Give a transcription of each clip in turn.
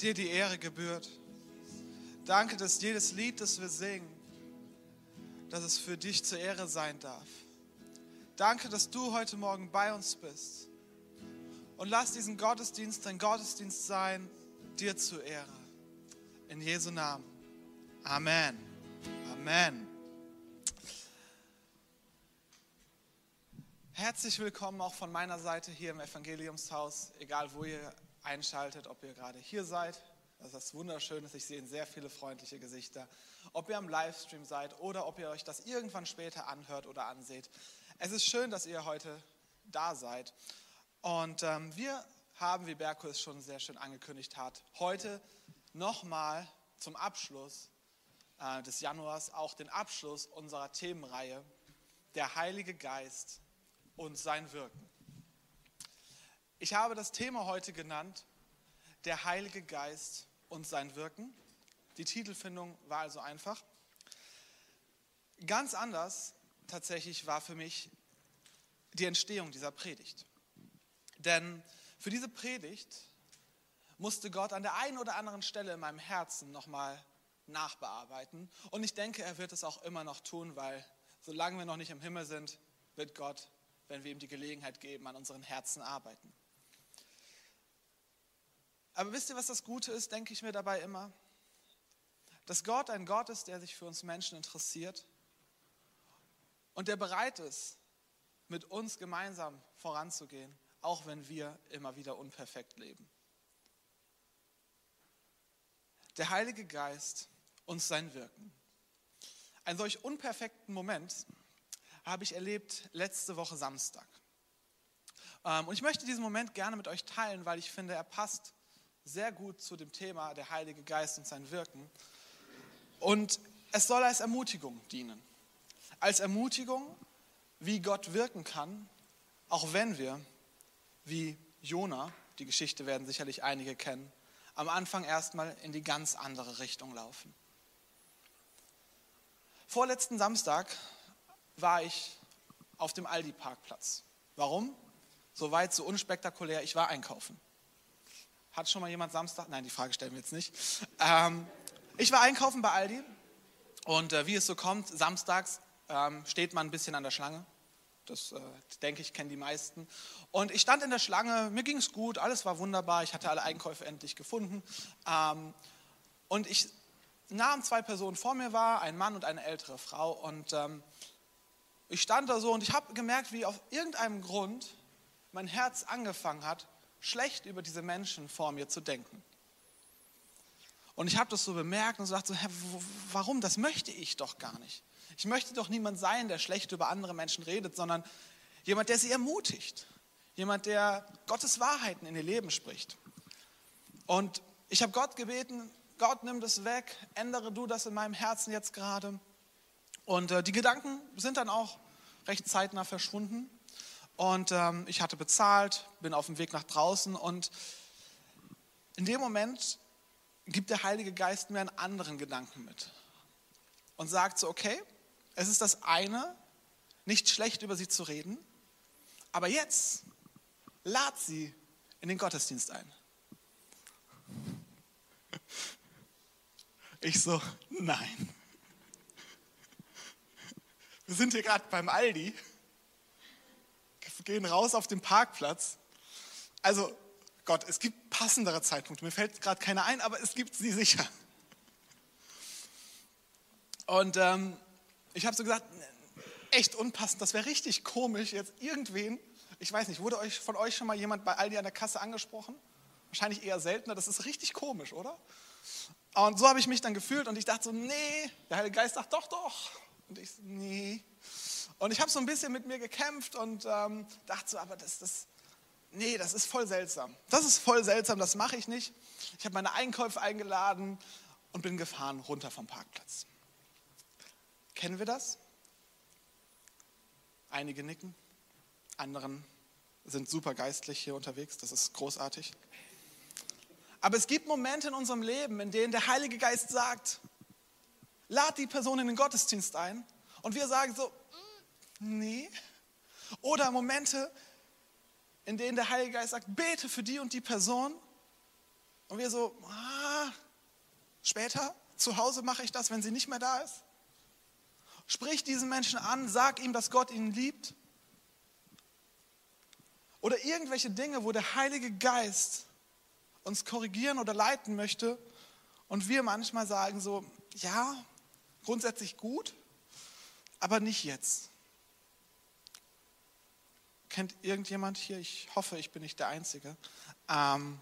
dir die Ehre gebührt. Danke, dass jedes Lied, das wir singen, dass es für dich zur Ehre sein darf. Danke, dass du heute Morgen bei uns bist. Und lass diesen Gottesdienst ein Gottesdienst sein, dir zur Ehre. In Jesu Namen. Amen. Amen. Herzlich willkommen auch von meiner Seite hier im Evangeliumshaus, egal wo ihr einschaltet, ob ihr gerade hier seid. Das ist wunderschön, ich sehe sehr viele freundliche Gesichter. Ob ihr am Livestream seid oder ob ihr euch das irgendwann später anhört oder anseht. Es ist schön, dass ihr heute da seid. Und ähm, wir haben, wie Berko es schon sehr schön angekündigt hat, heute nochmal zum Abschluss äh, des Januars auch den Abschluss unserer Themenreihe, der Heilige Geist und sein Wirken. Ich habe das Thema heute genannt, der Heilige Geist und sein Wirken. Die Titelfindung war also einfach. Ganz anders tatsächlich war für mich die Entstehung dieser Predigt. Denn für diese Predigt musste Gott an der einen oder anderen Stelle in meinem Herzen nochmal nachbearbeiten. Und ich denke, er wird es auch immer noch tun, weil solange wir noch nicht im Himmel sind, wird Gott, wenn wir ihm die Gelegenheit geben, an unseren Herzen arbeiten. Aber wisst ihr, was das Gute ist, denke ich mir dabei immer? Dass Gott ein Gott ist, der sich für uns Menschen interessiert und der bereit ist, mit uns gemeinsam voranzugehen, auch wenn wir immer wieder unperfekt leben. Der Heilige Geist und sein Wirken. Einen solch unperfekten Moment habe ich erlebt letzte Woche Samstag. Ähm, und ich möchte diesen Moment gerne mit euch teilen, weil ich finde, er passt sehr gut zu dem Thema der Heilige Geist und sein Wirken. Und es soll als Ermutigung dienen. Als Ermutigung, wie Gott wirken kann, auch wenn wir, wie Jona, die Geschichte werden sicherlich einige kennen, am Anfang erstmal in die ganz andere Richtung laufen. Vorletzten Samstag war ich auf dem Aldi-Parkplatz. Warum? Soweit, so unspektakulär, ich war einkaufen. Hat schon mal jemand Samstag? Nein, die Frage stellen wir jetzt nicht. Ähm, ich war einkaufen bei Aldi und äh, wie es so kommt, samstags ähm, steht man ein bisschen an der Schlange. Das äh, denke ich, kennen die meisten. Und ich stand in der Schlange, mir ging es gut, alles war wunderbar, ich hatte alle Einkäufe endlich gefunden. Ähm, und ich nahm zwei Personen vor mir war, ein Mann und eine ältere Frau. Und ähm, ich stand da so und ich habe gemerkt, wie auf irgendeinem Grund mein Herz angefangen hat, schlecht über diese Menschen vor mir zu denken. Und ich habe das so bemerkt und so dachte so, Herr, warum? Das möchte ich doch gar nicht. Ich möchte doch niemand sein, der schlecht über andere Menschen redet, sondern jemand, der sie ermutigt. Jemand, der Gottes Wahrheiten in ihr Leben spricht. Und ich habe Gott gebeten, Gott, nimm das weg, ändere du das in meinem Herzen jetzt gerade. Und äh, die Gedanken sind dann auch recht zeitnah verschwunden. Und ähm, ich hatte bezahlt, bin auf dem Weg nach draußen und in dem Moment gibt der Heilige Geist mir einen anderen Gedanken mit und sagt so, okay, es ist das eine, nicht schlecht über sie zu reden, aber jetzt lad sie in den Gottesdienst ein. Ich so, nein. Wir sind hier gerade beim Aldi gehen raus auf den Parkplatz. Also Gott, es gibt passendere Zeitpunkte. Mir fällt gerade keiner ein, aber es gibt sie sicher. Und ähm, ich habe so gesagt, echt unpassend, das wäre richtig komisch, jetzt irgendwen, ich weiß nicht, wurde euch, von euch schon mal jemand bei Aldi an der Kasse angesprochen? Wahrscheinlich eher seltener, das ist richtig komisch, oder? Und so habe ich mich dann gefühlt und ich dachte so, nee, der Heilige Geist sagt doch, doch. Und ich nee. Und ich habe so ein bisschen mit mir gekämpft und ähm, dachte so, aber das, das, nee, das ist voll seltsam. Das ist voll seltsam, das mache ich nicht. Ich habe meine Einkäufe eingeladen und bin gefahren runter vom Parkplatz. Kennen wir das? Einige nicken, anderen sind super geistlich hier unterwegs, das ist großartig. Aber es gibt Momente in unserem Leben, in denen der Heilige Geist sagt, lad die Person in den Gottesdienst ein und wir sagen so, Nee. Oder Momente, in denen der Heilige Geist sagt, bete für die und die Person. Und wir so, ah, später, zu Hause mache ich das, wenn sie nicht mehr da ist. Sprich diesen Menschen an, sag ihm, dass Gott ihn liebt. Oder irgendwelche Dinge, wo der Heilige Geist uns korrigieren oder leiten möchte und wir manchmal sagen so, ja, grundsätzlich gut, aber nicht jetzt. Kennt irgendjemand hier? Ich hoffe, ich bin nicht der Einzige. Ähm,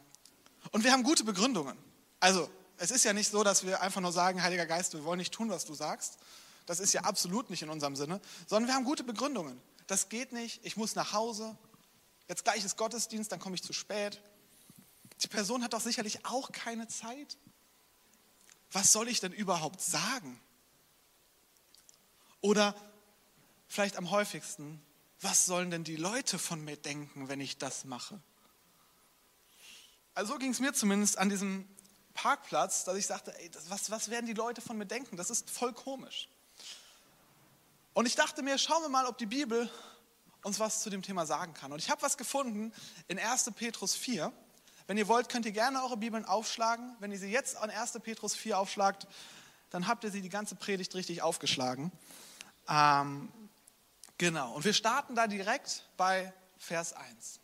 und wir haben gute Begründungen. Also, es ist ja nicht so, dass wir einfach nur sagen, Heiliger Geist, wir wollen nicht tun, was du sagst. Das ist ja absolut nicht in unserem Sinne, sondern wir haben gute Begründungen. Das geht nicht, ich muss nach Hause, jetzt gleich ist Gottesdienst, dann komme ich zu spät. Die Person hat doch sicherlich auch keine Zeit. Was soll ich denn überhaupt sagen? Oder vielleicht am häufigsten, was sollen denn die Leute von mir denken, wenn ich das mache? Also so ging es mir zumindest an diesem Parkplatz, dass ich sagte, ey, das, was, was werden die Leute von mir denken? Das ist voll komisch. Und ich dachte mir, schauen wir mal, ob die Bibel uns was zu dem Thema sagen kann. Und ich habe was gefunden in 1. Petrus 4. Wenn ihr wollt, könnt ihr gerne eure Bibeln aufschlagen. Wenn ihr sie jetzt an 1. Petrus 4 aufschlagt, dann habt ihr sie die ganze Predigt richtig aufgeschlagen. Ähm, genau, und wir starten da direkt bei Vers 1.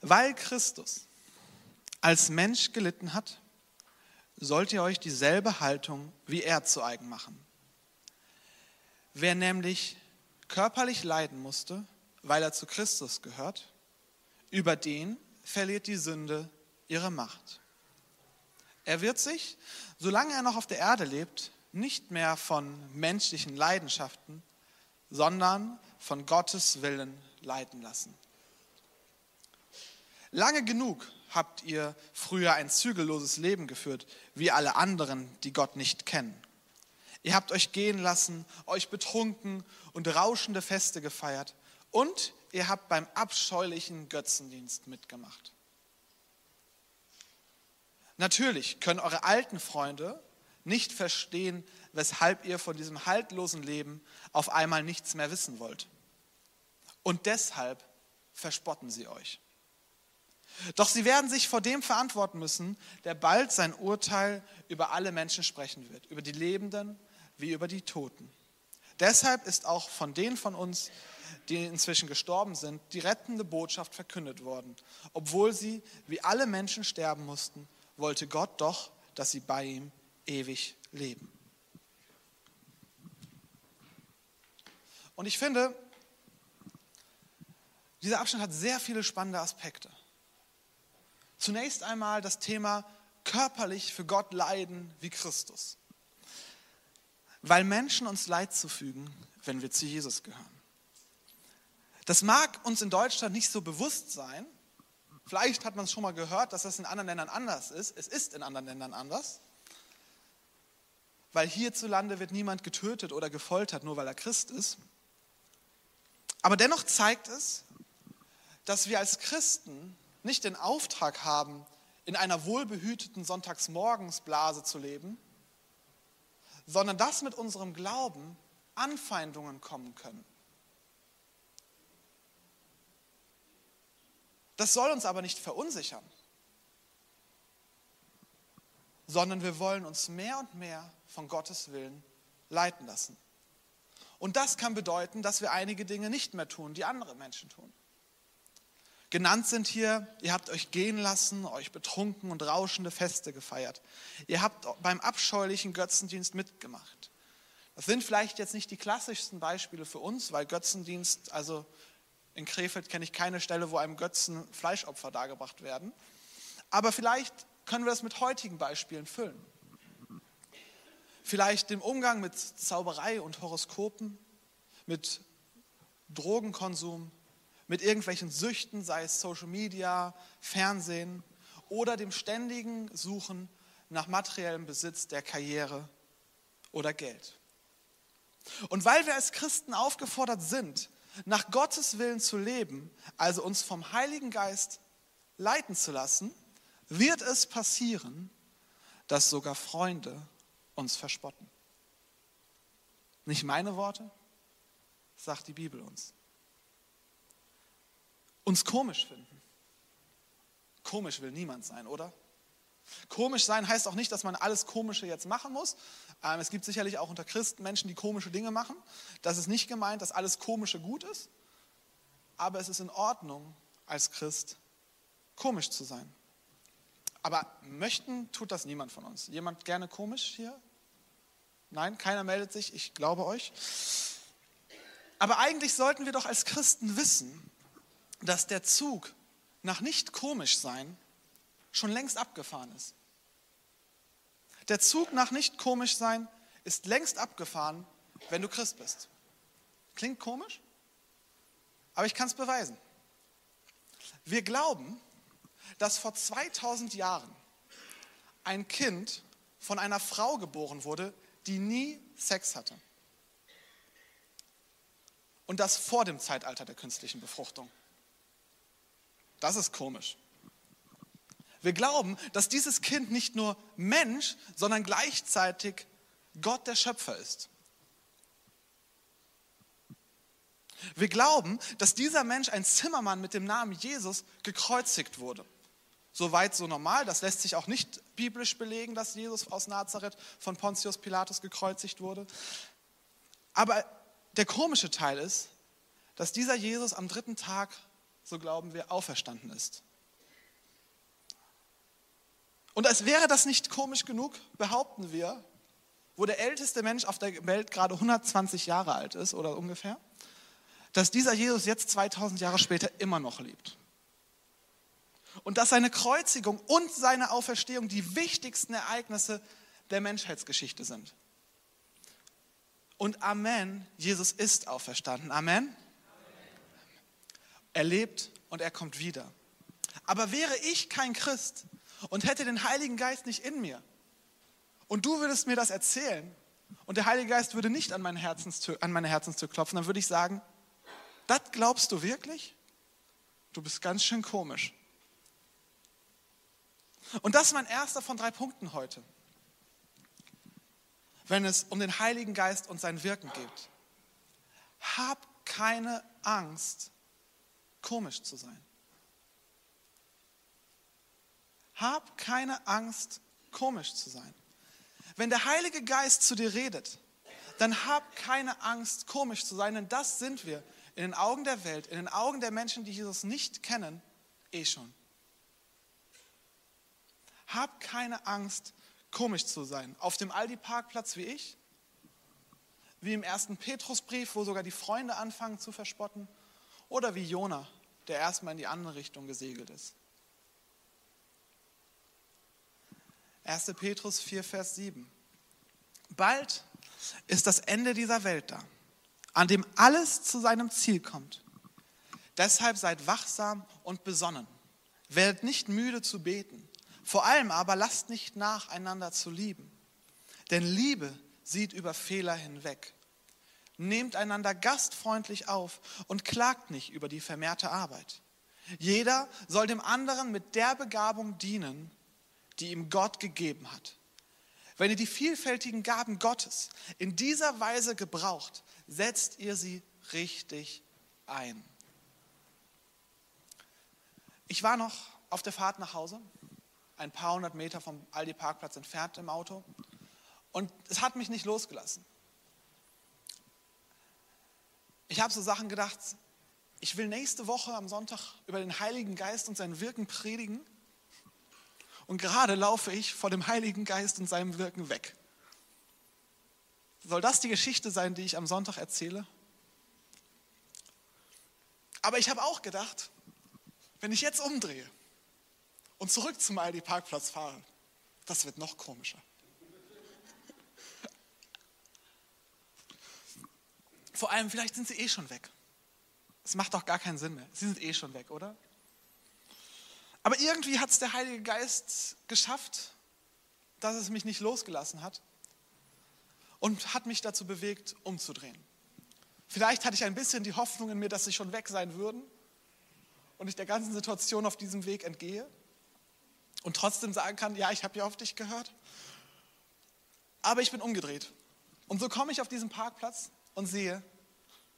Weil Christus als Mensch gelitten hat, sollt ihr euch dieselbe Haltung wie er zu eigen machen. Wer nämlich körperlich leiden musste, weil er zu Christus gehört, über den verliert die Sünde ihre Macht. Er wird sich, solange er noch auf der Erde lebt, nicht mehr von menschlichen Leidenschaften, sondern von Gottes Willen leiten lassen. Lange genug habt ihr früher ein zügelloses Leben geführt, wie alle anderen, die Gott nicht kennen. Ihr habt euch gehen lassen, euch betrunken und rauschende Feste gefeiert und ihr habt beim abscheulichen Götzendienst mitgemacht. Natürlich können eure alten Freunde nicht verstehen, weshalb ihr von diesem haltlosen Leben auf einmal nichts mehr wissen wollt. Und deshalb verspotten sie euch. Doch sie werden sich vor dem verantworten müssen, der bald sein Urteil über alle Menschen sprechen wird, über die Lebenden wie über die Toten. Deshalb ist auch von denen von uns, die inzwischen gestorben sind, die rettende Botschaft verkündet worden. Obwohl sie wie alle Menschen sterben mussten, wollte Gott doch, dass sie bei ihm ewig leben. Und ich finde, dieser Abschnitt hat sehr viele spannende Aspekte. Zunächst einmal das Thema körperlich für Gott leiden wie Christus. Weil Menschen uns Leid zufügen, wenn wir zu Jesus gehören. Das mag uns in Deutschland nicht so bewusst sein. Vielleicht hat man es schon mal gehört, dass das in anderen Ländern anders ist. Es ist in anderen Ländern anders. Weil hierzulande wird niemand getötet oder gefoltert, nur weil er Christ ist. Aber dennoch zeigt es, dass wir als Christen nicht den Auftrag haben, in einer wohlbehüteten Sonntagsmorgensblase zu leben, sondern dass mit unserem Glauben Anfeindungen kommen können. Das soll uns aber nicht verunsichern, sondern wir wollen uns mehr und mehr von Gottes Willen leiten lassen. Und das kann bedeuten, dass wir einige Dinge nicht mehr tun, die andere Menschen tun. Genannt sind hier, ihr habt euch gehen lassen, euch betrunken und rauschende Feste gefeiert. Ihr habt beim abscheulichen Götzendienst mitgemacht. Das sind vielleicht jetzt nicht die klassischsten Beispiele für uns, weil Götzendienst, also in Krefeld kenne ich keine Stelle, wo einem Götzen Fleischopfer dargebracht werden. Aber vielleicht können wir das mit heutigen Beispielen füllen. Vielleicht dem Umgang mit Zauberei und Horoskopen, mit Drogenkonsum, mit irgendwelchen Süchten, sei es Social Media, Fernsehen oder dem ständigen Suchen nach materiellem Besitz der Karriere oder Geld. Und weil wir als Christen aufgefordert sind, nach Gottes Willen zu leben, also uns vom Heiligen Geist leiten zu lassen, wird es passieren, dass sogar Freunde uns verspotten. Nicht meine Worte, sagt die Bibel uns uns komisch finden, komisch will niemand sein, oder? Komisch sein heißt auch nicht, dass man alles Komische jetzt machen muss. Ähm, es gibt sicherlich auch unter Christen Menschen, die komische Dinge machen. Das ist nicht gemeint, dass alles Komische gut ist. Aber es ist in Ordnung, als Christ komisch zu sein. Aber möchten tut das niemand von uns. Jemand gerne komisch hier? Nein, keiner meldet sich. Ich glaube euch. Aber eigentlich sollten wir doch als Christen wissen, dass der Zug nach nicht komisch sein schon längst abgefahren ist. Der Zug nach nicht komisch sein ist längst abgefahren, wenn du Christ bist. Klingt komisch, aber ich kann es beweisen. Wir glauben, dass vor 2000 Jahren ein Kind von einer Frau geboren wurde, die nie Sex hatte. Und das vor dem Zeitalter der künstlichen Befruchtung. Das ist komisch. Wir glauben, dass dieses Kind nicht nur Mensch, sondern gleichzeitig Gott der Schöpfer ist. Wir glauben, dass dieser Mensch, ein Zimmermann mit dem Namen Jesus, gekreuzigt wurde. Soweit so normal, das lässt sich auch nicht biblisch belegen, dass Jesus aus Nazareth von Pontius Pilatus gekreuzigt wurde. Aber der komische Teil ist, dass dieser Jesus am dritten Tag, so glauben wir, auferstanden ist. Und als wäre das nicht komisch genug, behaupten wir, wo der älteste Mensch auf der Welt gerade 120 Jahre alt ist oder ungefähr, dass dieser Jesus jetzt 2000 Jahre später immer noch lebt. Und dass seine Kreuzigung und seine Auferstehung die wichtigsten Ereignisse der Menschheitsgeschichte sind. Und Amen, Jesus ist auferstanden. Amen. Er lebt und er kommt wieder. Aber wäre ich kein Christ und hätte den Heiligen Geist nicht in mir und du würdest mir das erzählen und der Heilige Geist würde nicht an meine Herzenstür, an meine Herzenstür klopfen, dann würde ich sagen, das glaubst du wirklich? Du bist ganz schön komisch. Und das ist mein erster von drei Punkten heute, wenn es um den Heiligen Geist und sein Wirken geht. Hab keine Angst, komisch zu sein. Hab keine Angst, komisch zu sein. Wenn der Heilige Geist zu dir redet, dann hab keine Angst, komisch zu sein, denn das sind wir in den Augen der Welt, in den Augen der Menschen, die Jesus nicht kennen, eh schon. Hab keine Angst, komisch zu sein. Auf dem Aldi-Parkplatz wie ich, wie im ersten Petrusbrief, wo sogar die Freunde anfangen zu verspotten, oder wie Jona, der erstmal in die andere Richtung gesegelt ist. 1. Petrus 4, Vers 7. Bald ist das Ende dieser Welt da an dem alles zu seinem Ziel kommt. Deshalb seid wachsam und besonnen. Werdet nicht müde zu beten. Vor allem aber lasst nicht nach, einander zu lieben. Denn Liebe sieht über Fehler hinweg. Nehmt einander gastfreundlich auf und klagt nicht über die vermehrte Arbeit. Jeder soll dem anderen mit der Begabung dienen, die ihm Gott gegeben hat. Wenn ihr die vielfältigen Gaben Gottes in dieser Weise gebraucht, setzt ihr sie richtig ein. Ich war noch auf der Fahrt nach Hause, ein paar hundert Meter vom Aldi-Parkplatz entfernt im Auto, und es hat mich nicht losgelassen. Ich habe so Sachen gedacht, ich will nächste Woche am Sonntag über den Heiligen Geist und sein Wirken predigen. Und gerade laufe ich vor dem Heiligen Geist und seinem Wirken weg. Soll das die Geschichte sein, die ich am Sonntag erzähle? Aber ich habe auch gedacht, wenn ich jetzt umdrehe und zurück zum Aldi-Parkplatz fahre, das wird noch komischer. Vor allem, vielleicht sind sie eh schon weg. Es macht doch gar keinen Sinn mehr. Sie sind eh schon weg, oder? Aber irgendwie hat es der Heilige Geist geschafft, dass es mich nicht losgelassen hat und hat mich dazu bewegt, umzudrehen. Vielleicht hatte ich ein bisschen die Hoffnung in mir, dass sie schon weg sein würden und ich der ganzen Situation auf diesem Weg entgehe und trotzdem sagen kann, ja, ich habe ja auf dich gehört. Aber ich bin umgedreht. Und so komme ich auf diesen Parkplatz und sehe,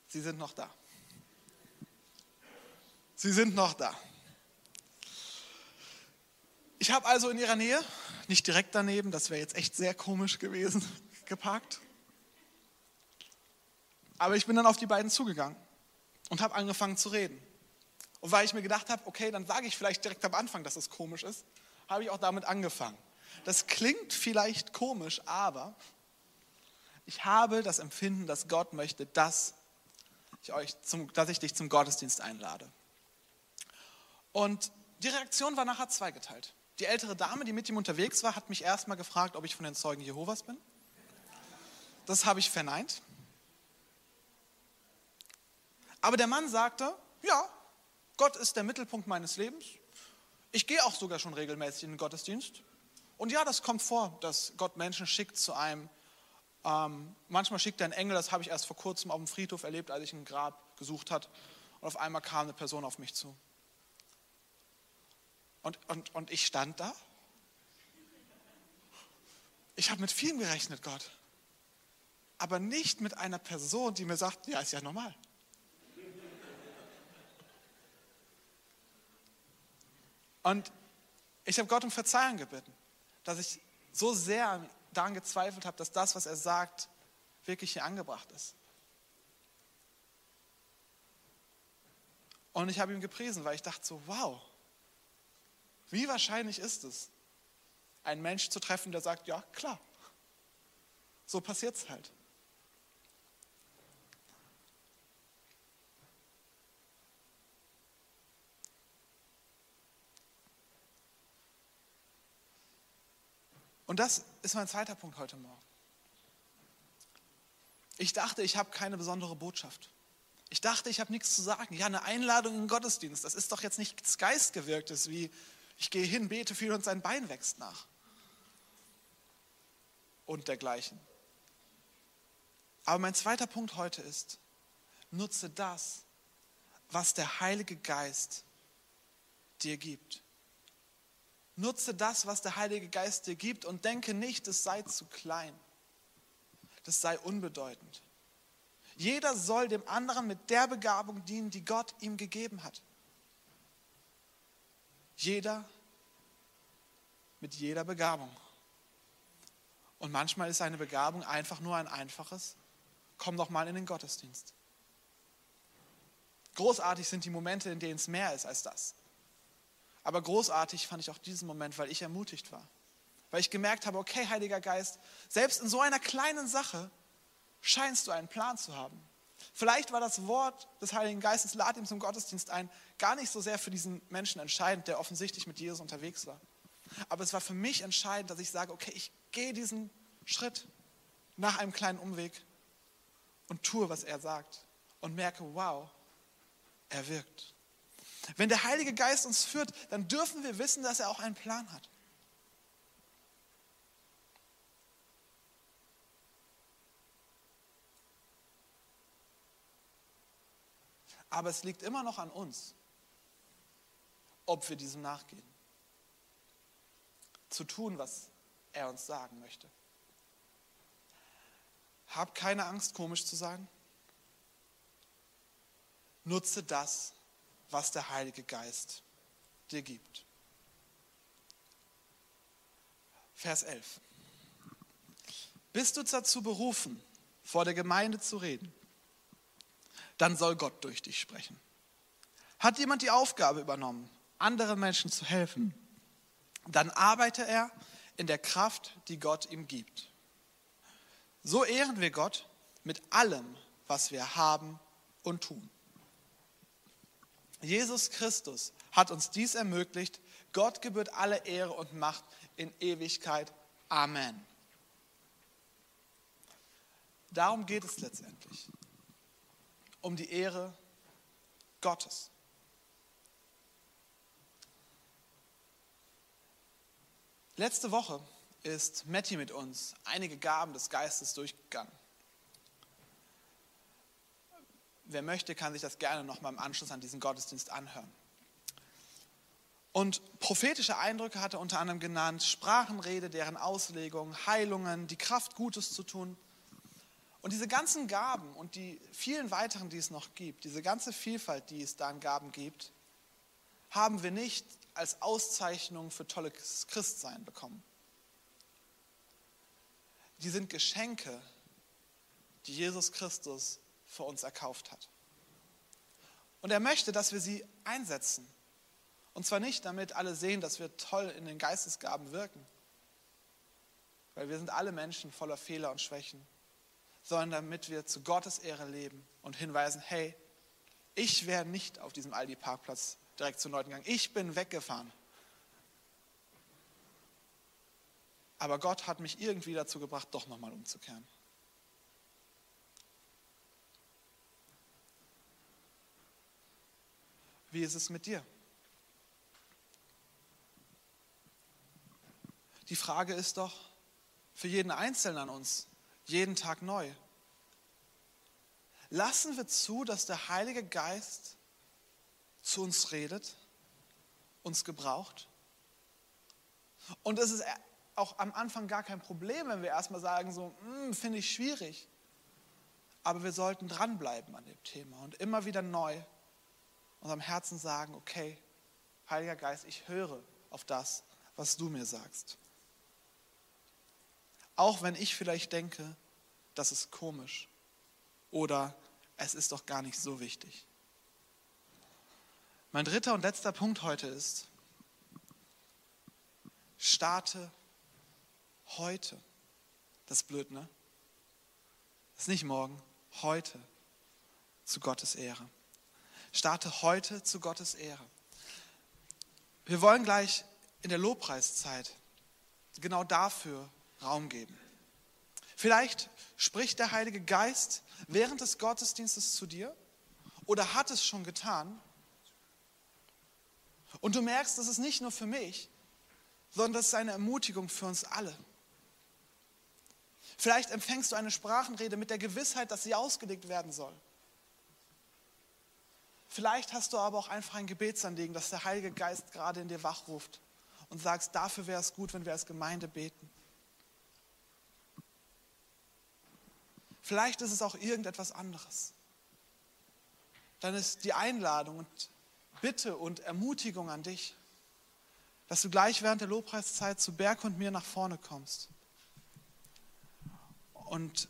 sie sind noch da. Sie sind noch da. Ich habe also in ihrer Nähe, nicht direkt daneben, das wäre jetzt echt sehr komisch gewesen, geparkt. Aber ich bin dann auf die beiden zugegangen und habe angefangen zu reden. Und weil ich mir gedacht habe, okay, dann sage ich vielleicht direkt am Anfang, dass es komisch ist, habe ich auch damit angefangen. Das klingt vielleicht komisch, aber ich habe das Empfinden, dass Gott möchte, dass ich, euch zum, dass ich dich zum Gottesdienst einlade. Und die Reaktion war nachher zweigeteilt. Die ältere Dame, die mit ihm unterwegs war, hat mich erstmal gefragt, ob ich von den Zeugen Jehovas bin. Das habe ich verneint. Aber der Mann sagte, ja, Gott ist der Mittelpunkt meines Lebens. Ich gehe auch sogar schon regelmäßig in den Gottesdienst. Und ja, das kommt vor, dass Gott Menschen schickt zu einem. Ähm, manchmal schickt er einen Engel, das habe ich erst vor kurzem auf dem Friedhof erlebt, als ich ein Grab gesucht habe. Und auf einmal kam eine Person auf mich zu. Und, und, und ich stand da. Ich habe mit vielem gerechnet, Gott. Aber nicht mit einer Person, die mir sagt, ja, ist ja normal. Und ich habe Gott um Verzeihung gebeten, dass ich so sehr daran gezweifelt habe, dass das, was er sagt, wirklich hier angebracht ist. Und ich habe ihm gepriesen, weil ich dachte so, wow, wie wahrscheinlich ist es, einen Mensch zu treffen, der sagt, ja, klar, so passiert es halt. Und das ist mein zweiter Punkt heute Morgen. Ich dachte, ich habe keine besondere Botschaft. Ich dachte, ich habe nichts zu sagen. Ja, eine Einladung in den Gottesdienst, das ist doch jetzt nichts Geistgewirktes, wie ich gehe hin, bete viel und sein Bein wächst nach. Und dergleichen. Aber mein zweiter Punkt heute ist, nutze das, was der Heilige Geist dir gibt. Nutze das, was der Heilige Geist dir gibt und denke nicht, es sei zu klein. Das sei unbedeutend. Jeder soll dem anderen mit der Begabung dienen, die Gott ihm gegeben hat. Jeder mit jeder Begabung. Und manchmal ist eine Begabung einfach nur ein einfaches, komm doch mal in den Gottesdienst. Großartig sind die Momente, in denen es mehr ist als das. Aber großartig fand ich auch diesen Moment, weil ich ermutigt war. Weil ich gemerkt habe, okay, Heiliger Geist, selbst in so einer kleinen Sache scheinst du einen Plan zu haben. Vielleicht war das Wort des Heiligen Geistes, lad ihm zum Gottesdienst ein, gar nicht so sehr für diesen Menschen entscheidend, der offensichtlich mit Jesus unterwegs war. Aber es war für mich entscheidend, dass ich sage, okay, ich gehe diesen Schritt nach einem kleinen Umweg und tue, was er sagt und merke, wow, er wirkt. Wenn der Heilige Geist uns führt, dann dürfen wir wissen, dass er auch einen Plan hat. Aber es liegt immer noch an uns, ob wir diesem nachgehen. Zu tun, was er uns sagen möchte. Hab keine Angst, komisch zu sagen. Nutze das, was der Heilige Geist dir gibt. Vers 11. Bist du dazu berufen, vor der Gemeinde zu reden, dann soll Gott durch dich sprechen. Hat jemand die Aufgabe übernommen, anderen Menschen zu helfen, dann arbeite er in der Kraft, die Gott ihm gibt. So ehren wir Gott mit allem, was wir haben und tun. Jesus Christus hat uns dies ermöglicht. Gott gebührt alle Ehre und Macht in Ewigkeit. Amen. Darum geht es letztendlich. Um die Ehre Gottes. Letzte Woche ist Matti mit uns einige Gaben des Geistes durchgegangen. Wer möchte, kann sich das gerne nochmal im Anschluss an diesen Gottesdienst anhören. Und prophetische Eindrücke hat er unter anderem genannt, Sprachenrede, deren Auslegung, Heilungen, die Kraft, Gutes zu tun. Und diese ganzen Gaben und die vielen weiteren, die es noch gibt, diese ganze Vielfalt, die es da an Gaben gibt, haben wir nicht als Auszeichnung für tolles Christsein bekommen. Die sind Geschenke, die Jesus Christus für uns erkauft hat. Und er möchte, dass wir sie einsetzen. Und zwar nicht, damit alle sehen, dass wir toll in den Geistesgaben wirken, weil wir sind alle Menschen voller Fehler und Schwächen, sondern damit wir zu Gottes Ehre leben und hinweisen, hey, ich wäre nicht auf diesem Aldi-Parkplatz direkt zu Leuten gegangen. Ich bin weggefahren. Aber Gott hat mich irgendwie dazu gebracht, doch nochmal umzukehren. Wie ist es mit dir? Die Frage ist doch für jeden Einzelnen an uns, jeden Tag neu. Lassen wir zu, dass der Heilige Geist zu uns redet, uns gebraucht? Und es ist auch am Anfang gar kein Problem, wenn wir erstmal sagen, so, hm, finde ich schwierig. Aber wir sollten dranbleiben an dem Thema und immer wieder neu unserem Herzen sagen, okay, Heiliger Geist, ich höre auf das, was du mir sagst. Auch wenn ich vielleicht denke, das ist komisch oder es ist doch gar nicht so wichtig. Mein dritter und letzter Punkt heute ist, starte heute. Das ist blöd, ne? Das ist nicht morgen, heute zu Gottes Ehre. Starte heute zu Gottes Ehre. Wir wollen gleich in der Lobpreiszeit genau dafür Raum geben. Vielleicht spricht der Heilige Geist während des Gottesdienstes zu dir oder hat es schon getan. Und du merkst, das ist nicht nur für mich, sondern das ist eine Ermutigung für uns alle. Vielleicht empfängst du eine Sprachenrede mit der Gewissheit, dass sie ausgelegt werden soll. Vielleicht hast du aber auch einfach ein Gebetsanliegen, dass der Heilige Geist gerade in dir wachruft und sagst, dafür wäre es gut, wenn wir als Gemeinde beten. Vielleicht ist es auch irgendetwas anderes. Dann ist die Einladung und Bitte und Ermutigung an dich, dass du gleich während der Lobpreiszeit zu Berg und mir nach vorne kommst. Und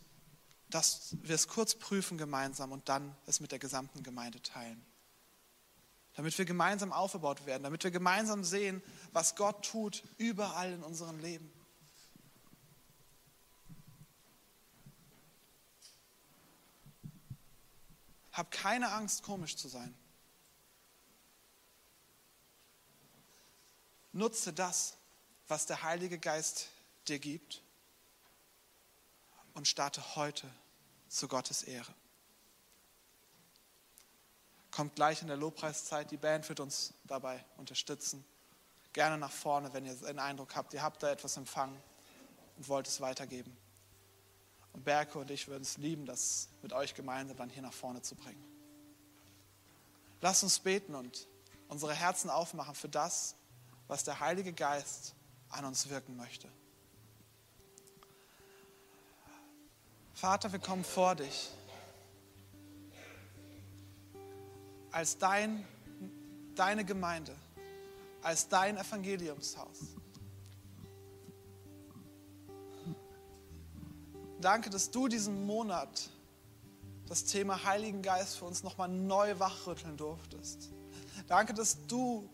dass wir es kurz prüfen gemeinsam und dann es mit der gesamten Gemeinde teilen. Damit wir gemeinsam aufgebaut werden, damit wir gemeinsam sehen, was Gott tut überall in unserem Leben. Hab keine Angst, komisch zu sein. Nutze das, was der Heilige Geist dir gibt und starte heute zu Gottes Ehre. Kommt gleich in der Lobpreiszeit, die Band wird uns dabei unterstützen. Gerne nach vorne, wenn ihr den Eindruck habt, ihr habt da etwas empfangen und wollt es weitergeben. Und Berke und ich würden es lieben, das mit euch gemeinsam dann hier nach vorne zu bringen. Lasst uns beten und unsere Herzen aufmachen für das, was der Heilige Geist an uns wirken möchte. Vater, wir kommen vor dich als dein, deine Gemeinde, als dein Evangeliumshaus. Danke, dass du diesen Monat das Thema Heiligen Geist für uns nochmal neu wachrütteln durftest. Danke, dass du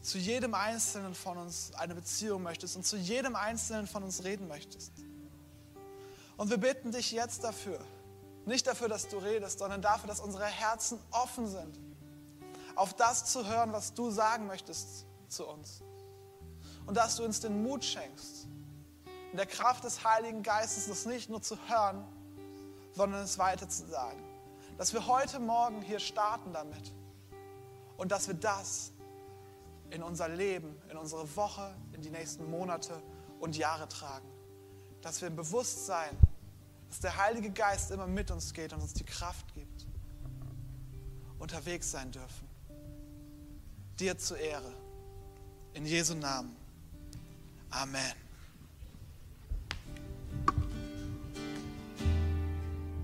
zu jedem Einzelnen von uns eine Beziehung möchtest und zu jedem Einzelnen von uns reden möchtest. Und wir bitten dich jetzt dafür, nicht dafür, dass du redest, sondern dafür, dass unsere Herzen offen sind, auf das zu hören, was du sagen möchtest zu uns. Und dass du uns den Mut schenkst, in der Kraft des Heiligen Geistes das nicht nur zu hören, sondern es weiter zu sagen. Dass wir heute Morgen hier starten damit und dass wir das in unser Leben, in unsere Woche, in die nächsten Monate und Jahre tragen. Dass wir im Bewusstsein, dass der Heilige Geist immer mit uns geht und uns die Kraft gibt, unterwegs sein dürfen. Dir zur Ehre. In Jesu Namen. Amen.